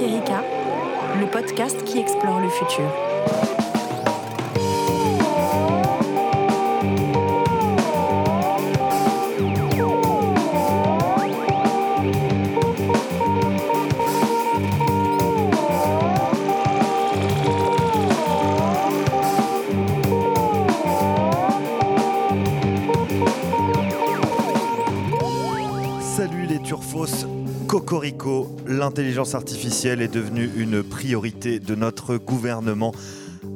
Erika, le podcast qui explore le futur. Cocorico, l'intelligence artificielle est devenue une priorité de notre gouvernement.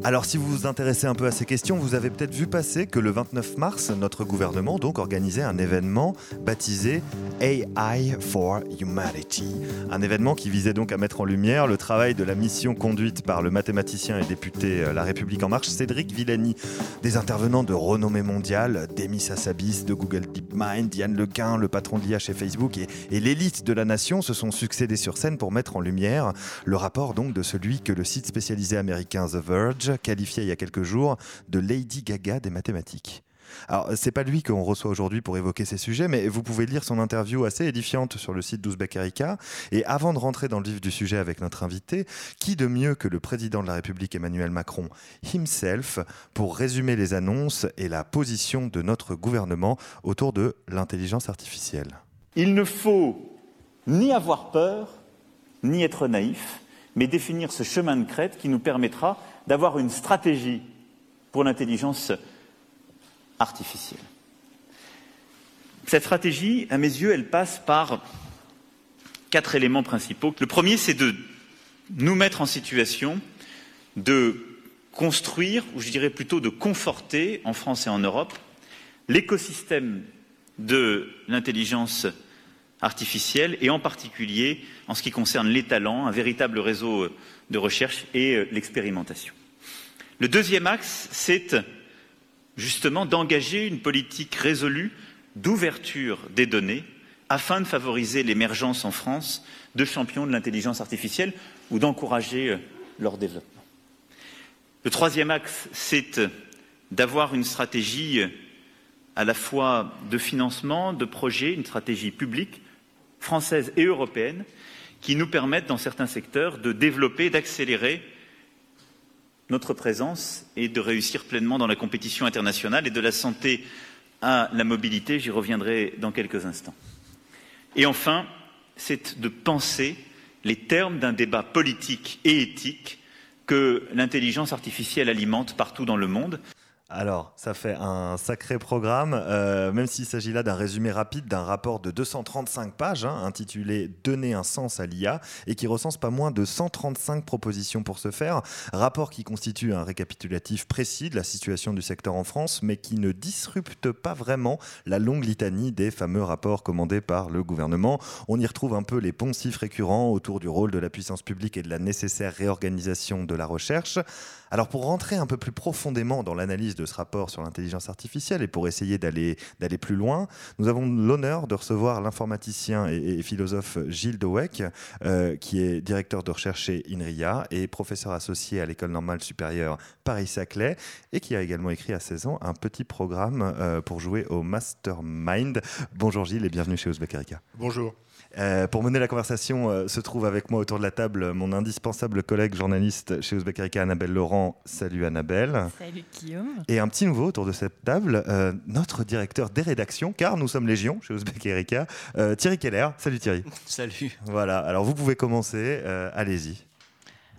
Alors si vous vous intéressez un peu à ces questions, vous avez peut-être vu passer que le 29 mars, notre gouvernement donc organisait un événement baptisé AI for Humanity. Un événement qui visait donc à mettre en lumière le travail de la mission conduite par le mathématicien et député euh, La République En Marche, Cédric Villani. Des intervenants de renommée mondiale, Demis Hassabis de Google DeepMind, Yann Lequin, le patron de l'IA chez Facebook et, et l'élite de la nation se sont succédés sur scène pour mettre en lumière le rapport donc de celui que le site spécialisé américain The Verge qualifiait il y a quelques jours de Lady Gaga des mathématiques. Alors, c'est pas lui qu'on reçoit aujourd'hui pour évoquer ces sujets, mais vous pouvez lire son interview assez édifiante sur le site d'Ouzbek Erika. Et avant de rentrer dans le vif du sujet avec notre invité, qui de mieux que le président de la République Emmanuel Macron himself pour résumer les annonces et la position de notre gouvernement autour de l'intelligence artificielle? Il ne faut ni avoir peur, ni être naïf, mais définir ce chemin de crête qui nous permettra d'avoir une stratégie pour l'intelligence artificielle. Cette stratégie, à mes yeux, elle passe par quatre éléments principaux. Le premier, c'est de nous mettre en situation de construire, ou je dirais plutôt de conforter, en France et en Europe, l'écosystème de l'intelligence artificielle et en particulier en ce qui concerne les talents, un véritable réseau de recherche et euh, l'expérimentation. Le deuxième axe, c'est justement d'engager une politique résolue d'ouverture des données afin de favoriser l'émergence en France de champions de l'intelligence artificielle ou d'encourager euh, leur développement. Le troisième axe, c'est d'avoir une stratégie euh, à la fois de financement, de projet, une stratégie publique, française et européenne, qui nous permettent, dans certains secteurs, de développer, d'accélérer notre présence et de réussir pleinement dans la compétition internationale et de la santé à la mobilité. J'y reviendrai dans quelques instants. Et enfin, c'est de penser les termes d'un débat politique et éthique que l'intelligence artificielle alimente partout dans le monde. Alors, ça fait un sacré programme, euh, même s'il s'agit là d'un résumé rapide d'un rapport de 235 pages hein, intitulé Donner un sens à l'IA et qui recense pas moins de 135 propositions pour ce faire. Rapport qui constitue un récapitulatif précis de la situation du secteur en France, mais qui ne disrupte pas vraiment la longue litanie des fameux rapports commandés par le gouvernement. On y retrouve un peu les poncifs récurrents autour du rôle de la puissance publique et de la nécessaire réorganisation de la recherche. Alors pour rentrer un peu plus profondément dans l'analyse de ce rapport sur l'intelligence artificielle et pour essayer d'aller plus loin, nous avons l'honneur de recevoir l'informaticien et, et, philosophe Gilles Dowek, euh, qui est directeur de recherche chez INRIA et professeur associé à l'école normale supérieure Paris-Saclay et qui a également écrit à 16 ans un petit programme euh, pour jouer au Mastermind. Bonjour Gilles et bienvenue chez Ouzbek Erika. Bonjour. Euh, pour mener la conversation, euh, se trouve avec moi autour de la table mon indispensable collègue journaliste chez Ouzbek Erika, Annabelle Laurent. Salut Annabelle. Salut Guillaume. Et un petit nouveau autour de cette table, euh, notre directeur des rédactions, car nous sommes légion chez Ouzbek Erika, euh, Thierry Keller. Salut Thierry. Salut. Voilà, alors vous pouvez commencer, euh, allez-y.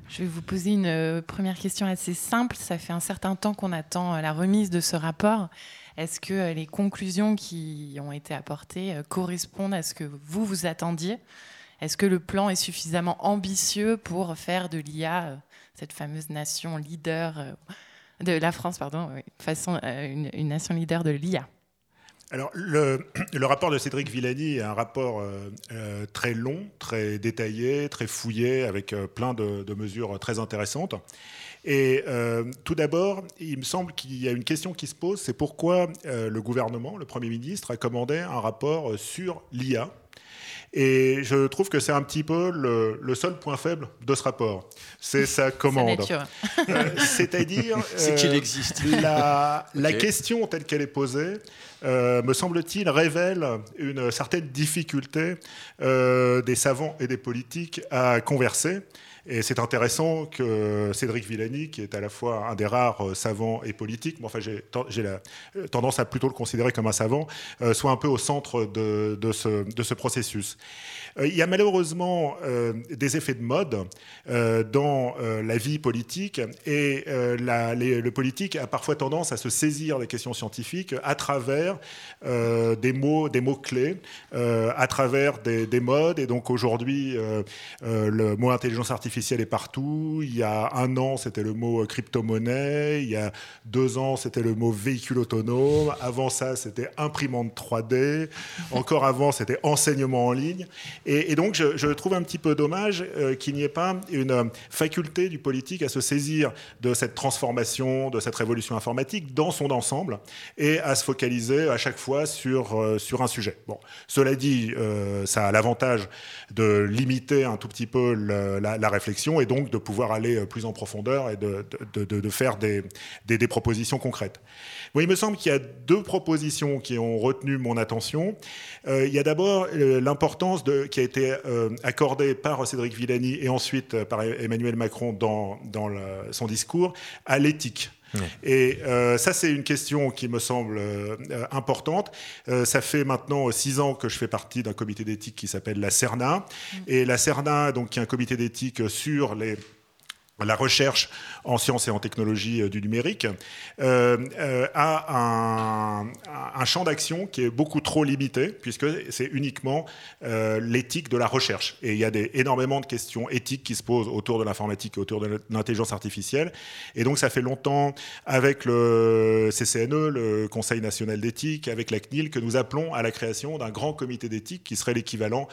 Je vais vous poser une première question assez simple. Ça fait un certain temps qu'on attend la remise de ce rapport. Est-ce que euh, les conclusions qui ont été apportées euh, correspondent à ce que vous vous attendiez? Est-ce que le plan est suffisamment ambitieux pour faire de l'IA euh, cette fameuse nation leader de la France, pardon, façon une, nation leader de l'IA Alors, le, rapport de Cédric Villani est un rapport très long, très détaillé, très fouillé, avec plein de mesures très intéressantes. Et euh, tout d'abord, il me semble qu'il y a une question qui se pose, c'est pourquoi euh, le gouvernement, le Premier ministre, a commandé un rapport euh, sur l'IA. Et je trouve que c'est un petit peu le, le seul point faible de ce rapport. C'est sa commande. Euh, C'est-à-dire C'est qu'il existe. la, question telle qu'elle est posée me semble-t-il, révèle une certaine difficulté des savants et des politiques à converser. Et c'est intéressant que Cédric Villani, qui est à la fois un des rares euh, savants et politiques, mais enfin j'ai euh, tendance à plutôt le considérer comme un savant, euh, soit un peu au centre de, ce, processus. il y a malheureusement des effets de mode dans la vie politique et le politique a parfois tendance à se saisir des questions scientifiques à travers des mots, des mots clés, à travers des, modes. Et donc aujourd'hui, le mot intelligence artificielle est partout. Il y a un an, c'était le mot crypto-monnaie. Il y a deux ans, c'était le mot véhicule autonome. Avant ça, c'était imprimante 3D. Encore avant, c'était enseignement en ligne. Et, donc, je, trouve un petit peu dommage euh, qu'il n'y ait pas une faculté du politique à se saisir de cette transformation, de cette révolution informatique dans son ensemble et à se focaliser à chaque fois sur, euh, sur un sujet. Bon, cela dit, euh, ça a l'avantage de limiter un tout petit peu la réflexion et donc de pouvoir aller euh, plus en profondeur et de, de, faire des, des, propositions concrètes. il me semble qu'il y a deux propositions qui ont retenu mon attention. Euh, il y a d'abord euh, l'importance qui a été accordée par Cédric Villani et ensuite par Emmanuel Macron dans, dans son discours à l'éthique. Et euh, ça, c'est une question qui me semble euh, importante. Euh, ça fait maintenant six ans que je fais partie d'un comité d'éthique qui s'appelle la CERNA. Mm. Et la CERNA, donc, qui est un comité d'éthique sur les la recherche en sciences et en technologie euh, du numérique, euh, euh, a un, champ d'action qui est beaucoup trop limité, puisque c'est uniquement l'éthique de la recherche. Et il y a des, énormément de questions éthiques qui se posent autour de l'informatique et autour de l'intelligence artificielle. Et donc ça fait longtemps, avec le CCNE, le Conseil national d'éthique, avec la CNIL, que nous appelons à la création d'un grand comité d'éthique qui serait l'équivalent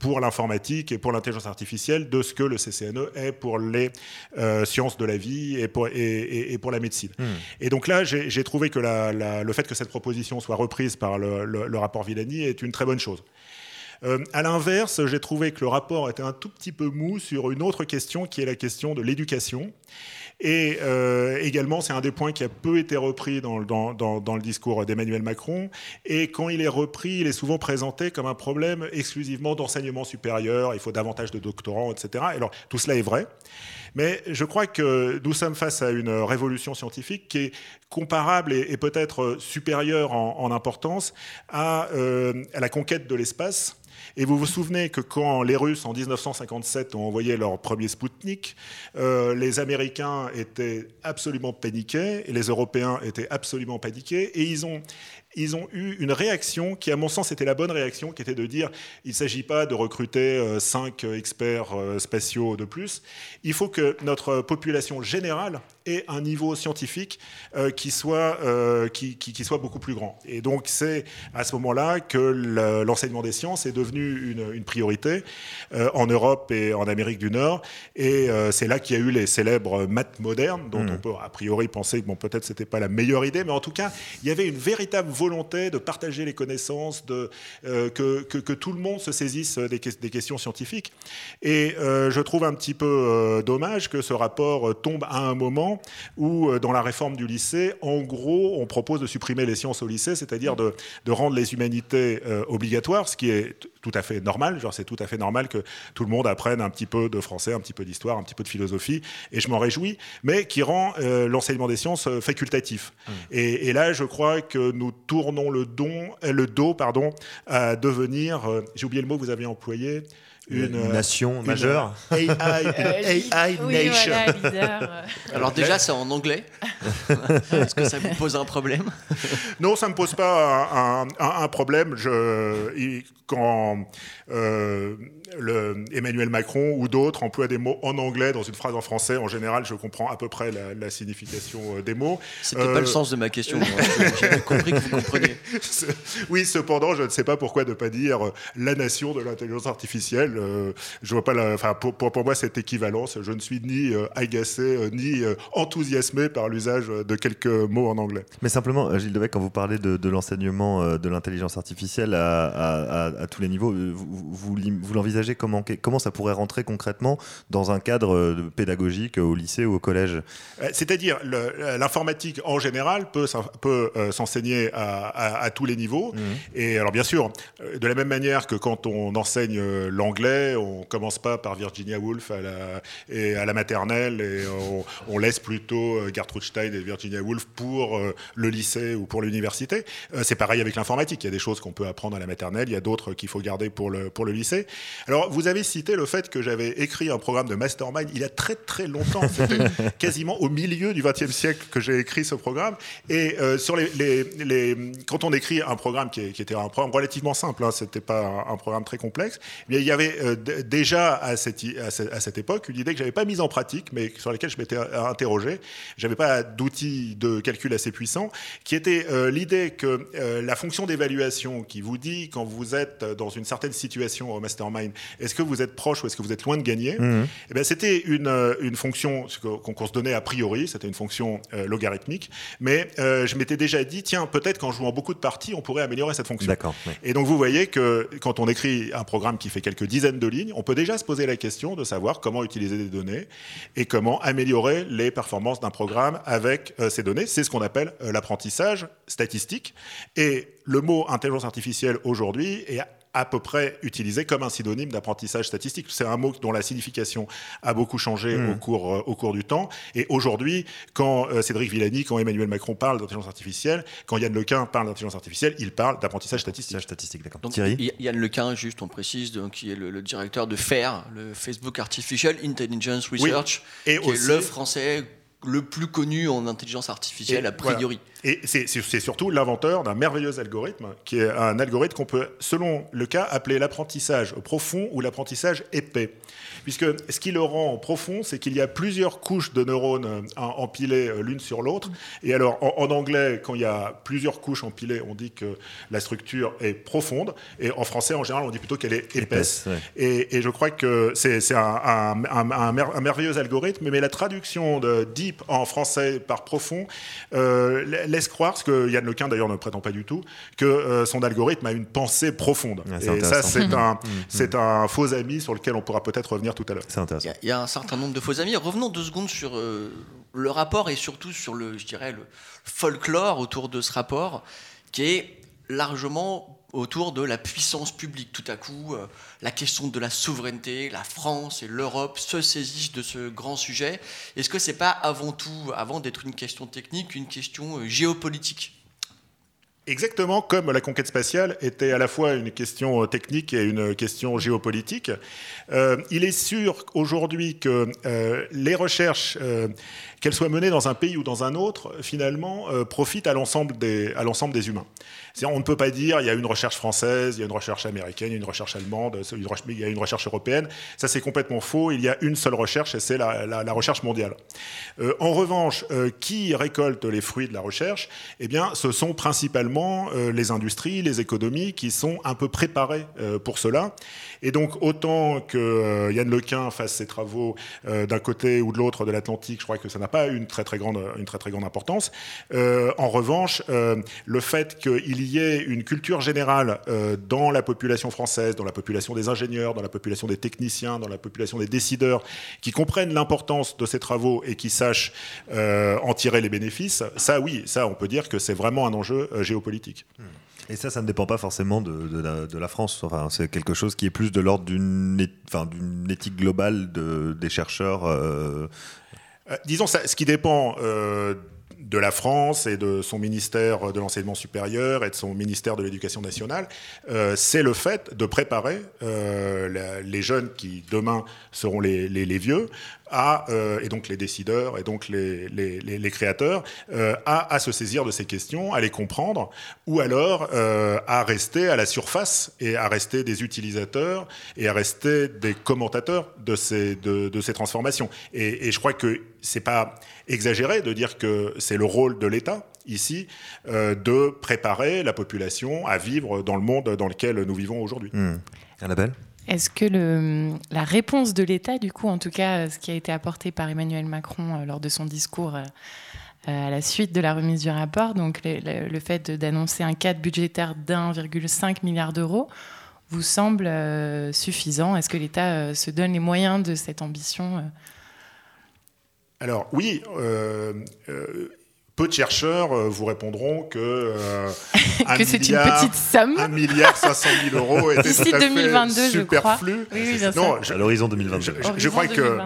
pour l'informatique et pour l'intelligence artificielle de ce que le CCNE est pour les euh, sciences de la vie et pour, et, pour la médecine. Hmm. Et donc là, j'ai trouvé que le fait que cette proposition soit reprise par le, rapport Villani est une très bonne chose. Euh, à l'inverse, j'ai trouvé que le rapport était un tout petit peu mou sur une autre question qui est la question de l'éducation. Et euh, également, c'est un des points qui a peu été repris dans, dans, dans, le discours d'Emmanuel Macron. Et quand il est repris, il est souvent présenté comme un problème exclusivement d'enseignement supérieur. Il faut davantage de doctorants, etc. Alors, tout cela est vrai. Mais je crois que nous sommes face à une révolution scientifique qui est comparable et, peut-être supérieure en, importance à, euh, à la conquête de l'espace et vous vous souvenez que quand les Russes, en 1957, ont envoyé leur premier Spoutnik, euh, les Américains étaient absolument paniqués et les Européens étaient absolument paniqués. Et ils ont ils ont eu une réaction qui, à mon sens, était la bonne réaction, qui était de dire il ne s'agit pas de recruter euh, cinq experts euh, spatiaux de plus. Il faut que notre population générale ait un niveau scientifique euh, qui, soit, qui, qui, soit beaucoup plus grand. Et donc, c'est à ce moment-là que l'enseignement des sciences est devenu une, une priorité en Europe et en Amérique du Nord. Et c'est là qu'il y a eu les célèbres maths modernes, dont mmh. on peut a priori penser que bon, peut-être ce n'était pas la meilleure idée, mais en tout cas, il y avait une véritable volonté de partager les connaissances, de, euh, que, que, tout le monde se saisisse des, des questions scientifiques. Et euh, je trouve un petit peu euh, dommage que ce rapport tombe à un moment où, dans la réforme du lycée, en gros, on propose de supprimer les sciences au lycée, c'est-à-dire de, de, rendre les humanités obligatoires, ce qui est tout à fait normal. Genre, c'est tout à fait normal que tout le monde apprenne un petit peu de français, un petit peu d'histoire, un petit peu de philosophie, et je m'en réjouis, mais qui rend l'enseignement des sciences facultatif. Mmh. Et, et, là, je crois que nous tournons euh, le dos pardon, à devenir, euh, j'ai oublié le mot que vous avez employé, une, euh, nation majeure. AI, AI nation. Alors déjà, c'est en anglais. Est-ce que ça vous pose un problème? Non, ça ne me pose pas un, problème. Je, quand euh, le, Emmanuel Macron ou d'autres emploient des mots en anglais dans une phrase en français, en général, je comprends à peu près la, signification euh, des mots. C'était pas le sens de ma question. J'ai compris que vous compreniez. Oui, cependant, je ne sais pas pourquoi ne pas dire la nation de l'intelligence artificielle euh, je vois pas la, enfin, pour, pour, pour, moi, cette équivalence, je ne suis ni euh, agacé, euh, ni enthousiasmé par l'usage de quelques mots en anglais. Mais simplement, Gilles Devec, quand vous parlez de, l'enseignement de l'intelligence artificielle à, à, à, tous les niveaux, vous, vous, vous l'envisagez comment, comment ça pourrait rentrer concrètement dans un cadre pédagogique au lycée ou au collège? C'est-à-dire, l'informatique en général peut, peut s'enseigner à, tous les niveaux. Mmh. Et alors, bien sûr, de la même manière que quand on enseigne euh, l'anglais, on commence pas par Virginia Woolf à la, et à la maternelle et on, laisse plutôt euh, Gertrude Stein et Virginia Woolf pour euh, le lycée ou pour l'université. C'est pareil avec l'informatique. Il y a des choses qu'on peut apprendre à la maternelle, il y a d'autres qu'il faut garder pour le, pour le lycée. Alors, vous avez cité le fait que j'avais écrit un programme de mastermind il y a très très longtemps. C'était quasiment au milieu du XXe siècle que j'ai écrit ce programme. Et sur les, les, les, quand on écrit un programme qui, qui était un programme relativement simple, hein, c'était pas un, programme très complexe. Mais il y avait euh, déjà à cette, à, cette, époque une idée que j'avais pas mise en pratique, mais sur laquelle je m'étais interrogé. J'avais pas d'outils de calcul assez puissants, qui était euh, l'idée que euh, la fonction d'évaluation qui vous dit quand vous êtes dans une certaine situation au mastermind, est-ce que vous êtes proche ou est-ce que vous êtes loin de gagner? Mmh. eh ben, C'était une, une fonction qu'on se donnait a priori, c'était une fonction logarithmique, mais je m'étais déjà dit, tiens, peut-être qu'en jouant beaucoup de parties, on pourrait améliorer cette fonction. Et donc vous voyez que quand on écrit un programme qui fait quelques dizaines de lignes, on peut déjà se poser la question de savoir comment utiliser des données et comment améliorer les performances d'un programme avec euh, ces données. C'est ce qu'on appelle euh, l'apprentissage statistique. Et le mot intelligence artificielle aujourd'hui est à peu près utilisé comme un synonyme d'apprentissage statistique. C'est un mot dont la signification a beaucoup changé mmh. au, cours, euh, au cours du temps. Et aujourd'hui, quand euh, Cédric Villani, quand Emmanuel Macron parle d'intelligence artificielle, quand Yann Lequin parle d'intelligence artificielle, il parle d'apprentissage statistique. Thierry Yann Lequin, juste on précise, donc, qui est le, directeur de FAIR, le Facebook Artificial Intelligence Research, et qui est le français le plus connu en intelligence artificielle a priori. Et c'est surtout l'inventeur d'un merveilleux algorithme, qui est un algorithme qu'on peut, selon le cas, appeler l'apprentissage profond ou l'apprentissage épais puisque ce qui le rend profond, c'est qu'il y a plusieurs couches de neurones euh, empilées euh, l'une sur l'autre. Et alors, en, anglais, quand il y a plusieurs couches empilées, on dit que la structure est profonde. Et en français, en général, on dit plutôt qu'elle est épaisse. et, je crois que c'est un, merveilleux algorithme, mais la traduction de deep en français par profond euh, laisse croire, ce que Yann Lequin d'ailleurs ne prétend pas du tout, que son algorithme a une pensée profonde. et ça, c'est un, mm, mm. un faux ami sur lequel on pourra peut-être revenir tout à l'heure. C'est intéressant. Il y, a un certain nombre de faux amis. Revenons deux secondes sur euh, le rapport et surtout sur le, je dirais, le folklore autour de ce rapport, qui est largement autour de la puissance publique. Tout à coup, euh, la question de la souveraineté, la France et l'Europe se saisissent de ce grand sujet. Est-ce que c'est pas avant tout, avant d'être une question technique, une question euh, géopolitique? Exactement comme la conquête spatiale était à la fois une question technique et une question géopolitique. Euh, il est sûr aujourd'hui que euh, les recherches, euh, qu'elles soient menées dans un pays ou dans un autre, finalement, profitent à l'ensemble des, à l'ensemble des humains. On ne peut pas dire il y a une recherche française, il y a une recherche américaine, il y a une recherche allemande, il y a une recherche européenne. Ça, c'est complètement faux. Il y a une seule recherche et c'est la, la, recherche mondiale. en revanche, qui récolte les fruits de la recherche? Eh bien, ce sont principalement les industries, les économies qui sont un peu préparées pour cela. Et donc, autant que euh, Yann Lequin fasse ses travaux euh, d'un côté ou de l'autre de l'Atlantique, je crois que ça n'a pas une très très grande, une très, très grande importance. Euh, en revanche, le fait qu'il y ait une culture générale dans la population française, dans la population des ingénieurs, dans la population des techniciens, dans la population des décideurs, qui comprennent l'importance de ces travaux et qui sachent en tirer les bénéfices, ça oui, ça on peut dire que c'est vraiment un enjeu géopolitique. Et ça, ça ne dépend pas forcément de, la, France. Enfin, c'est quelque chose qui est plus de l'ordre d'une enfin, éthique globale de, des chercheurs. Euh. Euh, disons, ça, ce qui dépend euh, de la France et de son ministère de l'enseignement supérieur et de son ministère de l'éducation nationale, c'est le fait de préparer les jeunes qui demain seront les, les vieux euh, et donc les décideurs et donc les, créateurs, euh, à, se saisir de ces questions, à les comprendre, ou alors euh, à rester à la surface et à rester des utilisateurs et à rester des commentateurs de ces, de, ces transformations. Et, et, je crois que c'est pas exagéré de dire que c'est le rôle de l'État ici de préparer la population à vivre dans le monde dans lequel nous vivons aujourd'hui. Mmh. Annabelle? Est-ce que la réponse de l'État, du coup, en tout cas, ce qui a été apporté par Emmanuel Macron lors de son discours à la suite de la remise du rapport, donc le, fait d'annoncer un cadre budgétaire d'1,5 milliard d'euros, vous semble suffisant? Est-ce que l'État se donne les moyens de cette ambition alors oui, euh, euh, peu de chercheurs euh, vous répondront que, euh, que c'est une petite somme. 1 milliard 500 000 euros était tout à 2022, fait superflu. Je Oui, oui, non, à l'horizon 2022. Je, je, crois que,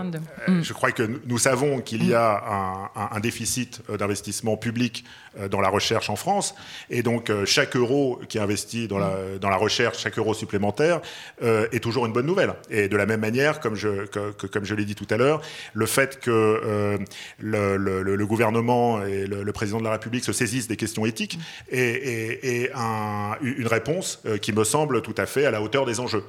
je crois que nous savons qu'il y a un, un, déficit d'investissement public dans la recherche en France. Et donc, chaque euro qui est investi dans la, dans la recherche, chaque euro supplémentaire, euh, est toujours une bonne nouvelle. Et de la même manière, comme je, que, que, comme je l'ai dit tout à l'heure, le fait que euh, le, le, le, gouvernement et le, le, président de la République se saisissent des questions éthiques est, un, une réponse euh, qui me semble tout à fait à la hauteur des enjeux.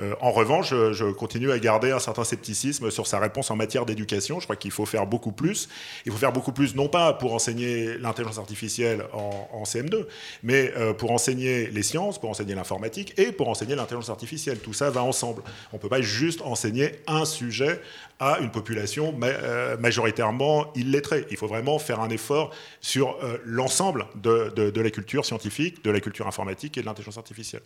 Euh, en revanche, je, continue à garder un certain scepticisme sur sa réponse en matière d'éducation. Je crois qu'il faut faire beaucoup plus. Il faut faire beaucoup plus, non pas pour enseigner l'intelligence artificielle en, CM2, mais euh, pour enseigner les sciences, pour enseigner l'informatique et pour enseigner l'intelligence artificielle. Tout ça va ensemble. On ne peut pas juste enseigner un sujet à une population euh, majoritairement illettrée. Il faut vraiment faire un effort sur l'ensemble de la culture scientifique, de la culture informatique et de l'intelligence artificielle.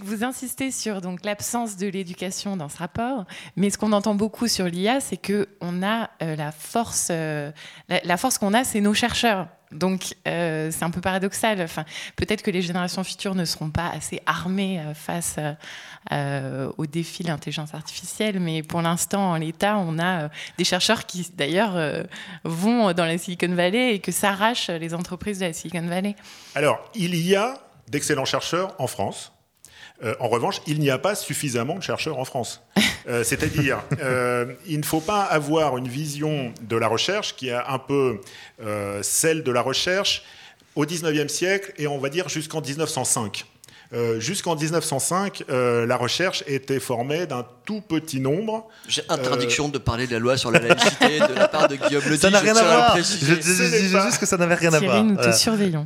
Vous insistez sur donc l'absence de l'éducation dans ce rapport, mais ce qu'on entend beaucoup sur l'IA, c'est que on a euh, la force, euh, la, force qu'on a, c'est nos chercheurs. Donc euh, c'est un peu paradoxal. Enfin, peut-être que les générations futures ne seront pas assez armées face au défi de l'intelligence artificielle, mais pour l'instant, en l'état, on a des chercheurs qui d'ailleurs vont dans la Silicon Valley et que s'arrachent les entreprises de la Silicon Valley. Alors il y a d'excellents chercheurs en France euh, en revanche, il n'y a pas suffisamment de chercheurs en France. Euh, c'est-à-dire, euh, il ne faut pas avoir une vision de la recherche qui est un peu celle de la recherche au 19e siècle et on va dire jusqu'en 1905. Euh, jusqu'en 1905, euh, la recherche était formée d'un tout petit nombre. J'ai interdiction de parler de la loi sur la laïcité de la part de Guillaume Le Ça n'a rien à voir. Je, dis juste que ça n'avait rien à voir. nous te surveillons.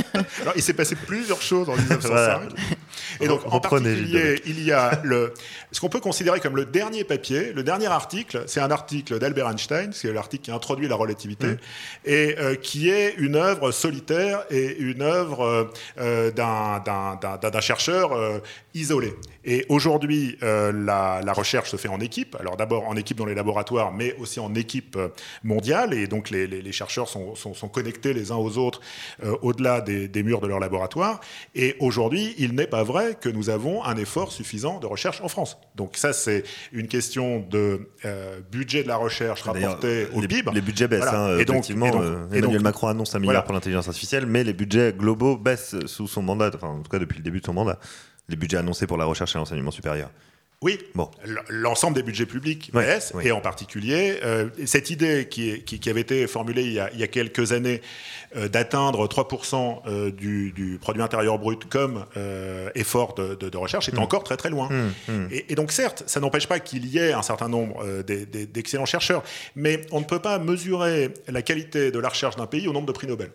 il s'est passé plusieurs choses en 1905. Et donc, en particulier, il y a le, ce qu'on peut considérer comme le dernier papier, le dernier article, c'est un article d'Albert Einstein, c'est l'article qui introduit la relativité, et euh, qui est une œuvre solitaire et une œuvre euh, d'un chercheur euh, isolé. Et aujourd'hui, la, la, recherche se fait en équipe, alors d'abord en équipe dans les laboratoires, mais aussi en équipe mondiale, et donc les, les, les chercheurs sont, sont, sont, connectés les uns aux autres au-delà des, des murs de leur laboratoire. Et aujourd'hui, il n'est pas vrai que nous avons un effort suffisant de recherche en France. Donc ça, c'est une question de euh, budget de la recherche rapporté au les, PIB. Les budgets baissent. Hein, et donc, effectivement, euh, Emmanuel Macron annonce un milliard pour l'intelligence artificielle, mais les budgets globaux baissent sous son mandat, enfin en tout cas depuis le début de son mandat. Les budgets annoncés pour la recherche et l'enseignement supérieur. Oui, bon. l'ensemble des budgets publics baisse, et en particulier euh, cette idée qui, qui, avait été formulée il y a, quelques années euh, d'atteindre 3% euh, du, produit intérieur brut comme effort de, recherche est mm. encore très très loin. Mm, mm. Et, donc certes, ça n'empêche pas qu'il y ait un certain nombre d'excellents chercheurs, mais on ne peut pas mesurer la qualité de la recherche d'un pays au nombre de prix Nobel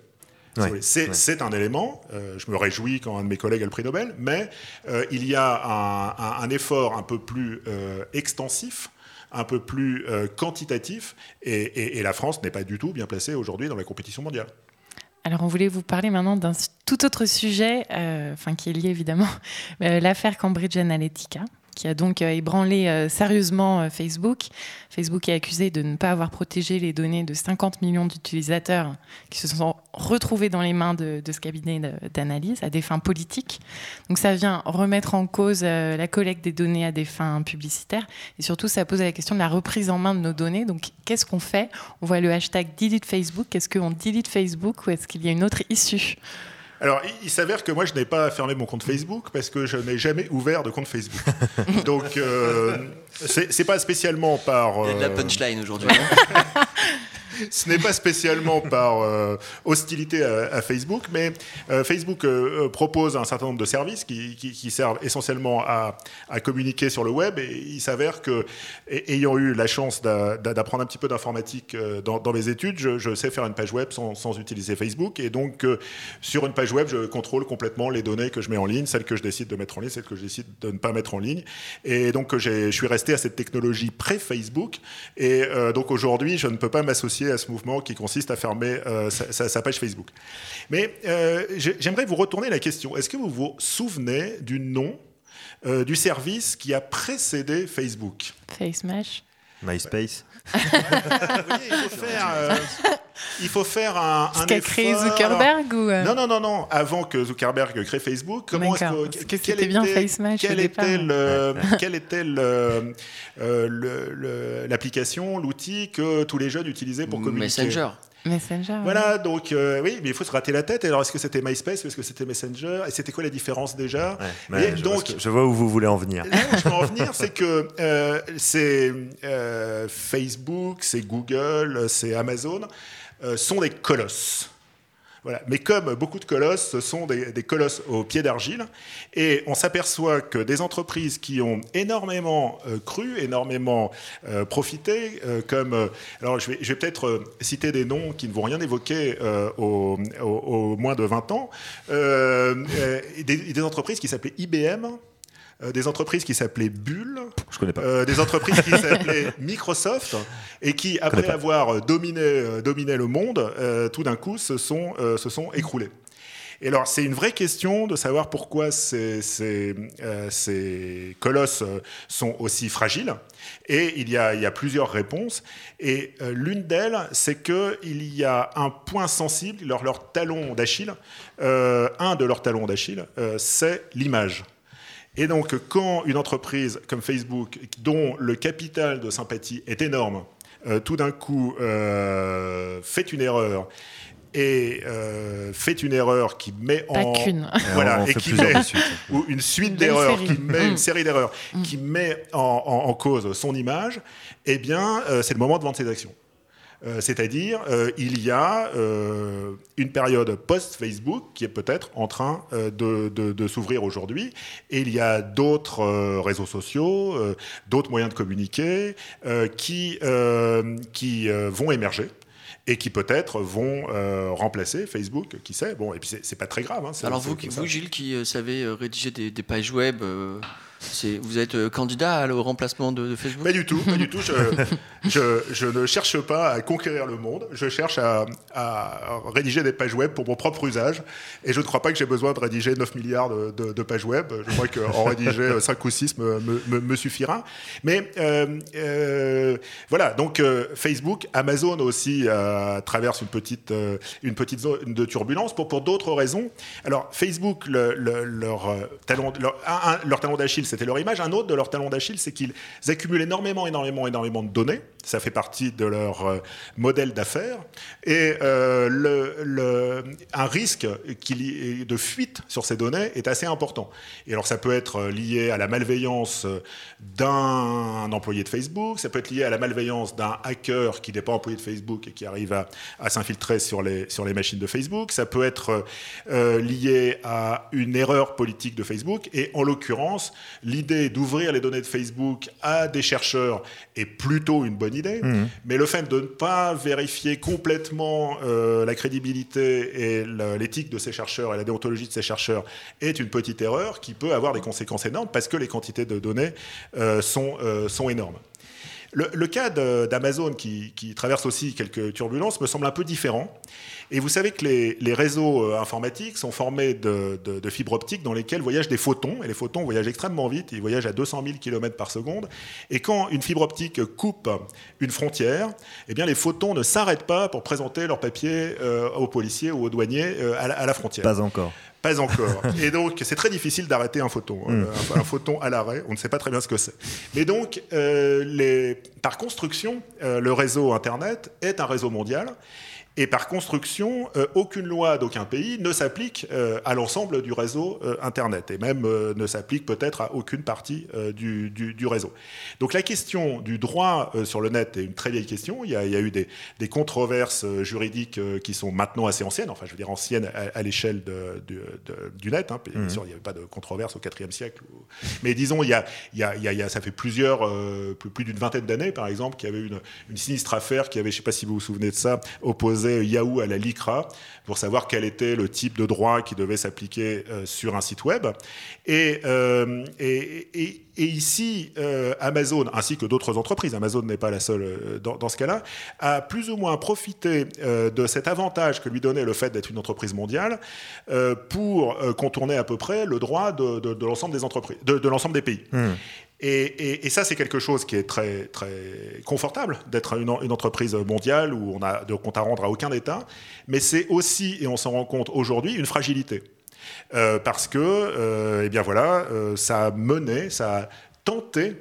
c'est un élément. Euh, je me réjouis quand un de mes collègues a le prix Nobel, mais euh, il y a un, effort un peu plus euh, extensif un peu plus quantitatif, et, la France n'est pas du tout bien placée aujourd'hui dans la compétition mondiale. Alors, on voulait vous parler maintenant d'un tout autre sujet, enfin qui est lié évidemment, l'affaire Cambridge Analytica qui a donc euh, ébranlé euh, sérieusement euh, Facebook. Facebook est accusé de ne pas avoir protégé les données de 50 millions d'utilisateurs qui se sont retrouvés dans les mains de, ce cabinet d'analyse à des fins politiques. Donc ça vient remettre en cause la collecte des données à des fins publicitaires et surtout ça pose la question de la reprise en main de nos données. Donc qu'est-ce qu'on fait? On voit le hashtag delete Facebook. Est-ce qu'on delete Facebook ou est-ce qu'il y a une autre issue? Alors, il, s'avère que moi, je n'ai pas fermé mon compte Facebook parce que je n'ai jamais ouvert de compte Facebook. Donc, euh, c'est pas spécialement par. Il y a de la euh, punchline aujourd'hui. ce n'est pas spécialement par euh, hostilité à, Facebook, mais euh, Facebook euh, propose un certain nombre de services qui, servent essentiellement à, communiquer sur le web. Et il s'avère que, ayant eu la chance d'apprendre un petit peu d'informatique dans, mes études, je, je, sais faire une page web sans, sans utiliser Facebook. Et donc, sur une page web, je contrôle complètement les données que je mets en ligne, celles que je décide de mettre en ligne, celles que je décide de ne pas mettre en ligne. Et donc, je suis resté à cette technologie pré-Facebook. Et donc, aujourd'hui, je ne peux pas m'associer à ce mouvement qui consiste à fermer euh, sa, page Facebook. Mais euh, j'aimerais vous retourner la question. Est-ce que vous vous souvenez du nom euh, du service qui a précédé Facebook? FaceMash. MySpace. oui, il faut faire, il faut faire un, Ce qu'a créé Zuckerberg ou Non, non, non, non. Avant que Zuckerberg crée Facebook, comment est-ce que, quel était, bien FaceMash quel, était le, quel était le, l'application, l'outil que tous les jeunes utilisaient pour communiquer? Messenger. Messenger. Voilà, donc euh, oui, mais il faut se rater la tête. Alors, est-ce que c'était MySpace Est-ce que c'était Messenger Et c'était quoi la différence déjà je donc, vois je vois où vous voulez en venir. Là où je veux en venir, c'est que euh, c'est euh, Facebook, c'est Google, c'est Amazon, sont des colosses. Mais comme beaucoup de colosses, ce sont des, colosses au pied d'argile. Et on s'aperçoit que des entreprises qui ont énormément euh, cru, énormément euh, profité, euh, comme. alors, je vais, peut-être citer des noms qui ne vont rien évoquer au, moins de 20 ans. Des, entreprises qui s'appelaient IBM, euh, des entreprises qui s'appelaient Bull, Je connais pas. Euh, des entreprises qui s'appelaient Microsoft, et qui, après avoir dominé, euh, dominé le monde, tout d'un coup se sont, se sont écroulées. Et alors, c'est une vraie question de savoir pourquoi ces, ces, ces colosses sont aussi fragiles. Et il y a, il y a plusieurs réponses. Et l'une d'elles, c'est qu'il y a un point sensible, leur, leur talon d'Achille, un de leurs talons d'Achille, c'est l'image. Et donc, quand une entreprise comme Facebook, dont le capital de sympathie est énorme, euh, tout d'un coup euh, fait une erreur et euh, fait une erreur qui met en voilà et qui met ou une suite d'erreurs qui met une mm. série d'erreurs mm. qui met en, cause son image, eh bien c'est le moment de vendre ses actions. Euh, c'est-à-dire, euh, il y a euh, une période post-Facebook qui est peut-être en train de, s'ouvrir aujourd'hui, et il y a d'autres réseaux sociaux, d'autres moyens de communiquer qui, qui vont émerger et qui peut-être vont remplacer Facebook, qui sait. Bon, et puis c'est pas très grave. Hein, Alors vous, vous Gilles, qui savez rédiger des, des pages web vous êtes euh, candidat au remplacement de, Facebook? Pas du tout, pas du tout. Je, ne cherche pas à conquérir le monde. Je cherche à, rédiger des pages web pour mon propre usage. Et je ne crois pas que j'ai besoin de rédiger 9 milliards de, pages web. Je crois qu'en rédiger 5 ou 6 me, suffira. Mais euh, euh, voilà, donc Facebook, Amazon aussi traverse une petite, une petite zone de turbulence pour, pour d'autres raisons. Alors Facebook, leur, talon, leur, leur talon d'Achille, c'était leur image. Un autre de leur talon d'Achille, c'est qu'ils accumulent énormément, énormément, énormément de données. Ça fait partie de leur euh, modèle d'affaires. Et euh, un risque de fuite sur ces données est assez important. Et alors, ça peut être lié à la malveillance d'un employé de Facebook, ça peut être lié à la malveillance d'un hacker qui n'est pas employé de Facebook et qui arrive à, s'infiltrer sur les, machines de Facebook, ça peut être euh, lié à une erreur politique de Facebook. Et en l'occurrence, l'idée d'ouvrir les données de Facebook à des chercheurs est plutôt une bonne idée, mmh. mais le fait de ne pas vérifier complètement euh, la crédibilité et l'éthique de ces chercheurs et la déontologie de ces chercheurs est une petite erreur qui peut avoir des conséquences énormes parce que les quantités de données euh, sont, euh, sont énormes. Le, cas d'Amazon, qui, traverse aussi quelques turbulences, me semble un peu différent. Et vous savez que les, réseaux euh, informatiques sont formés de, fibres optiques dans lesquelles voyagent des photons, et les photons voyagent extrêmement vite, ils voyagent à 200 000 km par seconde, et quand une fibre optique coupe une frontière, eh bien les photons ne s'arrêtent pas pour présenter leur papier euh, aux policiers ou aux douaniers euh, à, la, frontière. Pas encore. Pas encore. Et donc, c'est très difficile d'arrêter un photon. Hmm. un, photon à l'arrêt, on ne sait pas très bien ce que c'est. Mais donc, les, par construction, le réseau Internet est un réseau mondial. Et par construction, aucune loi d'aucun pays ne s'applique à l'ensemble du réseau Internet, et même ne s'applique peut-être à aucune partie du, du, réseau. Donc la question du droit sur le net est une très vieille question. Il y a, il y a eu des, des, controverses juridiques qui sont maintenant assez anciennes, enfin je veux dire anciennes à, l'échelle du net. Hein. Bien mmh. sûr, il n'y avait pas de controverse au IVe siècle. Mais disons, il y a, il y a, il y a ça fait plusieurs, plus d'une vingtaine d'années, par exemple, qu'il y avait une, une sinistre affaire qui avait, je ne sais pas si vous vous souvenez de ça, opposé Yahoo à la LICRA pour savoir quel était le type de droit qui devait s'appliquer euh, sur un site web. Et, euh, et, ici, euh, Amazon, ainsi que d'autres entreprises, Amazon n'est pas la seule dans, ce cas-là, a plus ou moins profité de cet avantage que lui donnait le fait d'être une entreprise mondiale pour contourner à peu près le droit de, l'ensemble des de, des pays. Hmm. Et, ça, c'est quelque chose qui est très, très confortable d'être une, entreprise mondiale où on a de compte à rendre à aucun État, mais c'est aussi, et on s'en rend compte aujourd'hui, une fragilité. Euh, parce que, euh, eh bien voilà, euh, ça a mené, ça a tenté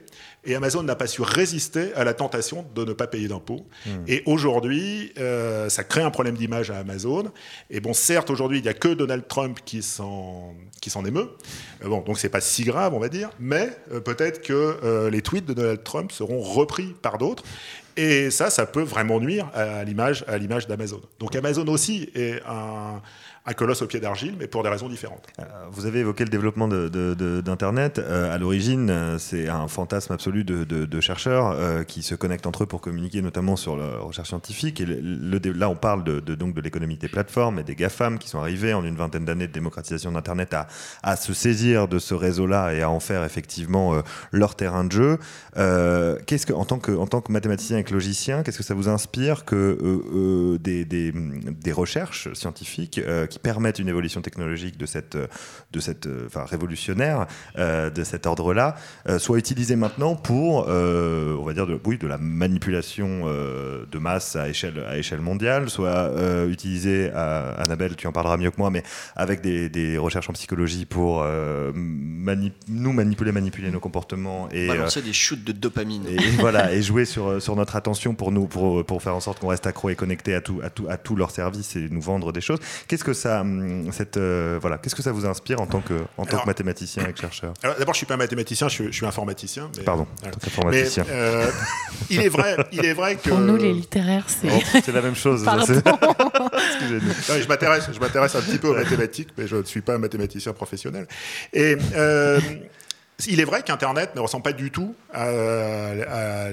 et Amazon n'a pas su résister à la tentation de ne pas payer d'impôts. Hmm. Et aujourd'hui, euh, ça crée un problème d'image à Amazon. Et bon, certes, aujourd'hui, il n'y a que Donald Trump qui s'en, qui s'en émeut. Euh, bon, donc c'est pas si grave, on va dire. Mais euh, peut-être que les tweets de Donald Trump seront repris par d'autres. Et ça, ça peut vraiment nuire à l'image, à l'image d'Amazon. Donc Amazon aussi est un colosse au pied d'argile, mais pour des raisons différentes. Euh, vous avez évoqué le développement d'Internet. Euh, à l'origine, euh, c'est un fantasme absolu de, chercheurs qui se connectent entre eux pour communiquer notamment sur la recherche scientifique. Et là, on parle de, donc de l'économie des plateformes et des GAFAM qui sont arrivés en une vingtaine d'années de démocratisation d'Internet à, à, se saisir de ce réseau-là et à en faire effectivement leur terrain de jeu. qu'est-ce que, en tant que, en tant que mathématicien que logicien, qu'est-ce que ça vous inspire que des, des, des, recherches scientifiques qui permettent une évolution technologique de cette, de cette enfin, révolutionnaire euh, de cet ordre-là, euh, soit utilisé maintenant pour, euh, on va dire, de, oui, de la manipulation de masse à échelle, à échelle mondiale, soit utilisé, Annabelle, tu en parleras mieux que moi, mais avec des, des recherches en psychologie pour nous manipuler, manipuler nos comportements et balancer des shoots de dopamine. et, voilà et jouer sur, sur notre attention pour nous pour, pour faire en sorte qu'on reste accro et connecté à tout à tout à tous leurs services et nous vendre des choses. Qu'est-ce que ça Hum, cette, euh, voilà, qu'est-ce que ça vous inspire en tant que, en tant que mathématicien et chercheur D'abord, je suis pas un mathématicien, je suis, informaticien. Pardon, informaticien. Euh, il est vrai, il est vrai que pour nous les littéraires, c'est oh, c'est la même chose. Excusez-nous. je m'intéresse, je m'intéresse un petit peu aux mathématiques, mais je ne suis pas un mathématicien professionnel. Et euh, il est vrai qu'Internet ne ressemble pas du tout à,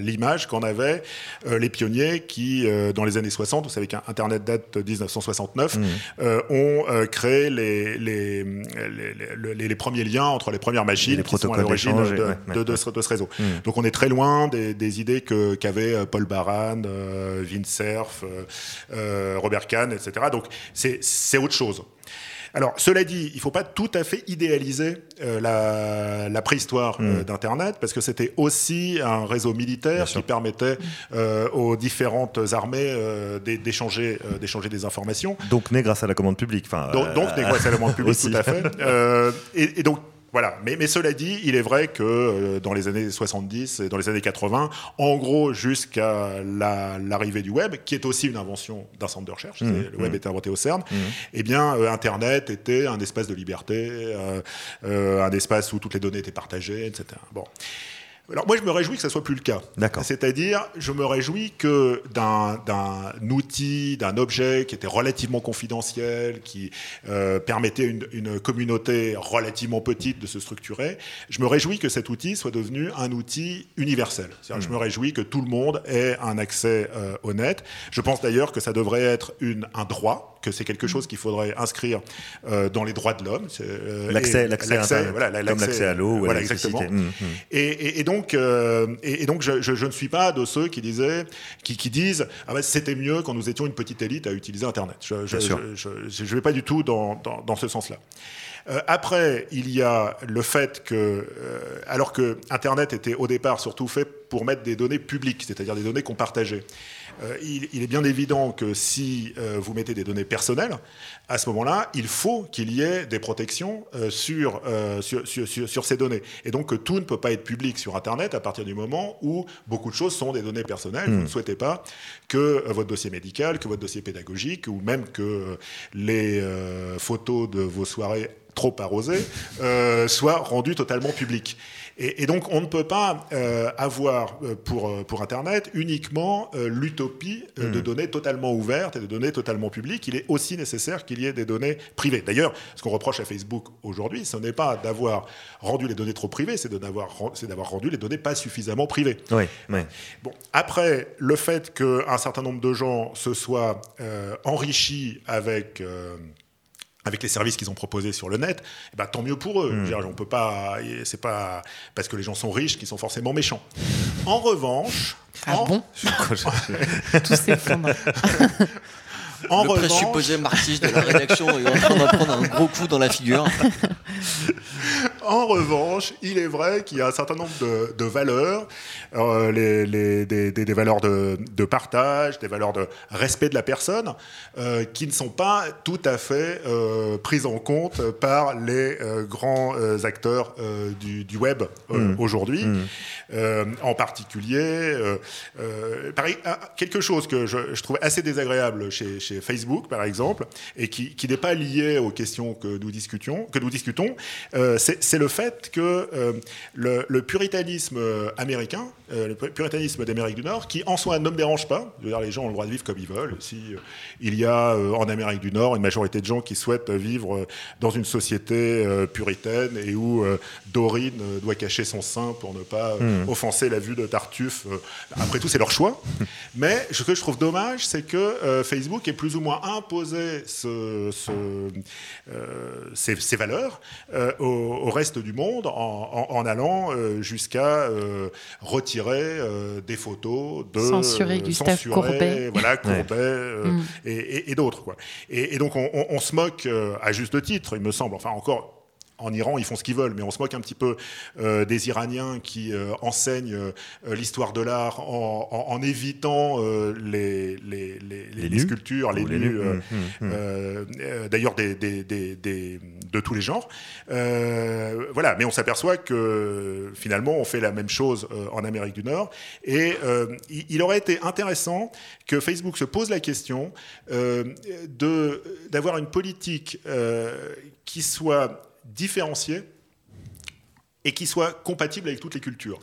l'image qu'en avaient euh, les pionniers qui, euh, dans les années 60, vous savez qu'Internet date de 1969, mmh. euh, ont créé les les, les, premiers liens entre les premières machines qui sont à l'origine de, de, ce, réseau. Mmh. Donc on est très loin des, idées qu'avaient Paul Baran, Vint Cerf, Robert Kahn, etc. Donc c'est autre chose. Alors, cela dit, il ne faut pas tout à fait idéaliser euh, la, préhistoire euh, mm. d'Internet, parce que c'était aussi un réseau militaire qui permettait euh, aux différentes armées d'échanger des informations. Donc né grâce à la commande publique. donc, donc né grâce à la commande publique, tout à fait. et, donc voilà, mais, cela dit, il est vrai que euh, dans les années 70 et dans les années 80, en gros jusqu'à l'arrivée du web, qui est aussi une invention d'un centre de recherche, mmh, le web mmh. était inventé au CERN, mmh. eh bien euh, Internet était un espace de liberté, euh, un espace où toutes les données étaient partagées, etc. Bon. Alors moi, je me réjouis que ça soit plus le cas. C'est-à-dire, je me réjouis que d'un outil, d'un objet qui était relativement confidentiel, qui euh, permettait une, une, communauté relativement petite de se structurer, je me réjouis que cet outil soit devenu un outil universel. Je hmm. me réjouis que tout le monde ait un accès euh, au net. Je pense d'ailleurs que ça devrait être une, un droit que c'est quelque chose qu'il faudrait inscrire euh, dans les droits de l'homme. Euh, l'accès, l'accès, voilà, comme l'accès à l'eau ou à l'électricité. Exactement. Mmh, mmh. Et, et, donc, euh, et, donc je, je, ne suis pas de ceux qui disaient, qui, qui disent, ah ben, c'était mieux quand nous étions une petite élite à utiliser Internet. Je ne vais pas du tout dans, dans, dans ce sens-là. Après, il y a le fait que, alors que Internet était au départ surtout fait pour mettre des données publiques, c'est-à-dire des données qu'on partageait. Euh, il, est bien évident que si euh, vous mettez des données personnelles, à ce moment-là, il faut qu'il y ait des protections euh, sur, sur, ces données. Et donc que tout ne peut pas être public sur Internet à partir du moment où beaucoup de choses sont des données personnelles. Vous hmm. ne souhaitez pas que votre dossier médical, que votre dossier pédagogique, ou même que les photos de vos soirées trop arrosées soient rendues totalement publiques. Et, donc, on ne peut pas euh, avoir euh, pour, euh, pour Internet uniquement l'utopie de hmm. données totalement ouvertes et de données totalement publiques. Il est aussi nécessaire qu'il y ait des données privées. D'ailleurs, ce qu'on reproche à Facebook aujourd'hui, ce n'est pas d'avoir rendu les données trop privées, c'est d'avoir rendu les données pas suffisamment privées. Oui, oui. Bon, après, le fait qu'un certain nombre de gens se soient enrichis avec avec les services qu'ils ont proposés sur le net, eh ben, tant mieux pour eux. Hmm. on peut pas, c'est pas parce que les gens sont riches qu'ils sont forcément méchants. En revanche, ah bon? Tout s'effondre. En le revanche... présupposé marxiste de la rédaction est en train d'en prendre un gros coup dans la figure. En revanche, il est vrai qu'il y a un certain nombre de, valeurs, euh, les, des, valeurs de, partage, des valeurs de respect de la personne, euh, qui ne sont pas tout à fait euh, prises en compte par les grands acteurs du, web mmh. aujourd'hui. Mmh. en particulier, pareil, quelque chose que je, trouve assez désagréable chez, Facebook, par exemple, et qui, n'est pas lié aux questions que nous discutions, que nous discutons, c'est c'est le fait que euh, le, puritanisme euh, américain, euh, le puritanisme d'Amérique du Nord, qui en soi ne me dérange pas, dire, les gens ont le droit de vivre comme ils veulent. Si il y a en Amérique du Nord une majorité de gens qui souhaitent vivre dans une société puritaine et où Dorine doit cacher son sein pour ne pas hmm. offenser la vue de Tartuffe, après tout c'est leur choix. Mais ce que je trouve dommage, c'est que Facebook ait plus ou moins imposé ce, ces, valeurs au reste du monde en, allant euh, jusqu'à euh, retirer euh, des photos de censurer Gustave Courbet, voilà Courbet mm. et, d'autres quoi. Et, donc on, on se moque à juste titre, il me semble. Enfin encore en Iran, ils font ce qu'ils veulent, mais on se moque un petit peu euh, des Iraniens qui euh, enseignent euh, l'histoire de l'art en, évitant les, les, sculptures, les nus, mmh, mmh, mmh. d'ailleurs de tous les genres. voilà, mais on s'aperçoit que finalement, on fait la même chose en Amérique du Nord. Et il, aurait été intéressant que Facebook se pose la question d'avoir une politique qui soit différencié et qui soit compatible avec toutes les cultures.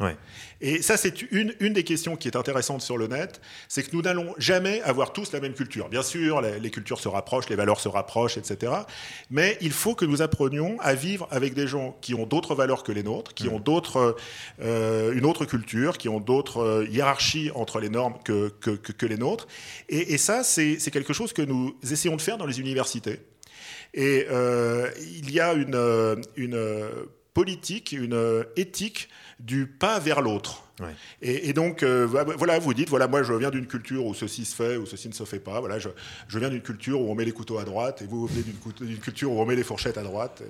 Et ça, c'est une, une des questions qui est intéressante sur le net, c'est que nous n'allons jamais avoir tous la même culture. Bien sûr, les, cultures se rapprochent, les valeurs se rapprochent, etc. Mais il faut que nous apprenions à vivre avec des gens qui ont d'autres valeurs que les nôtres, qui mm. ont d'autres, euh, une autre culture, qui ont d'autres euh, hiérarchies entre les normes que, que, que, les nôtres. Et, et ça, c'est quelque chose que nous essayons de faire dans les universités. Et euh, il y a une, euh, une politique, une éthique du pas vers l'autre. Et, donc, euh, voilà, vous dites, voilà, moi je viens d'une culture où ceci se fait, ou ceci ne se fait pas. Voilà, je, je viens d'une culture où on met les couteaux à droite, et vous, venez d'une culture où on met les fourchettes à droite.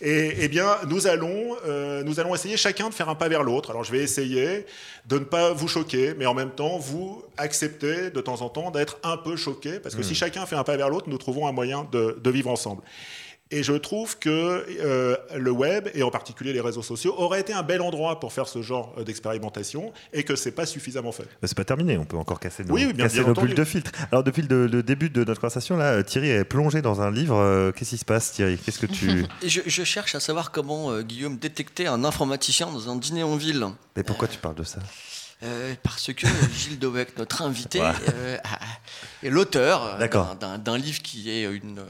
Et, eh bien, nous allons, nous allons essayer chacun de faire un pas vers l'autre. Alors, je vais essayer de ne pas vous choquer, mais en même temps, vous acceptez de temps en temps d'être un peu choqué, parce que si hmm. chacun fait un pas vers l'autre, nous trouvons un moyen de, de vivre ensemble. Et je trouve que euh, le web, et en particulier les réseaux sociaux, aurait été un bel endroit pour faire ce genre euh, d'expérimentation, et que c'est pas suffisamment fait. C'est pas terminé, on peut encore casser nos, oui, bien, casser bulles de filtre. Alors depuis le, début de notre conversation, là, Thierry est plongé dans un livre. Euh, qu'est-ce qui se passe, Thierry? Qu'est-ce que tu je, je, cherche à savoir comment Guillaume détectait un informaticien dans un dîner en ville. Mais pourquoi tu parles de ça? Parce que Gilles Dovec, notre invité, est l'auteur d'un livre qui est une,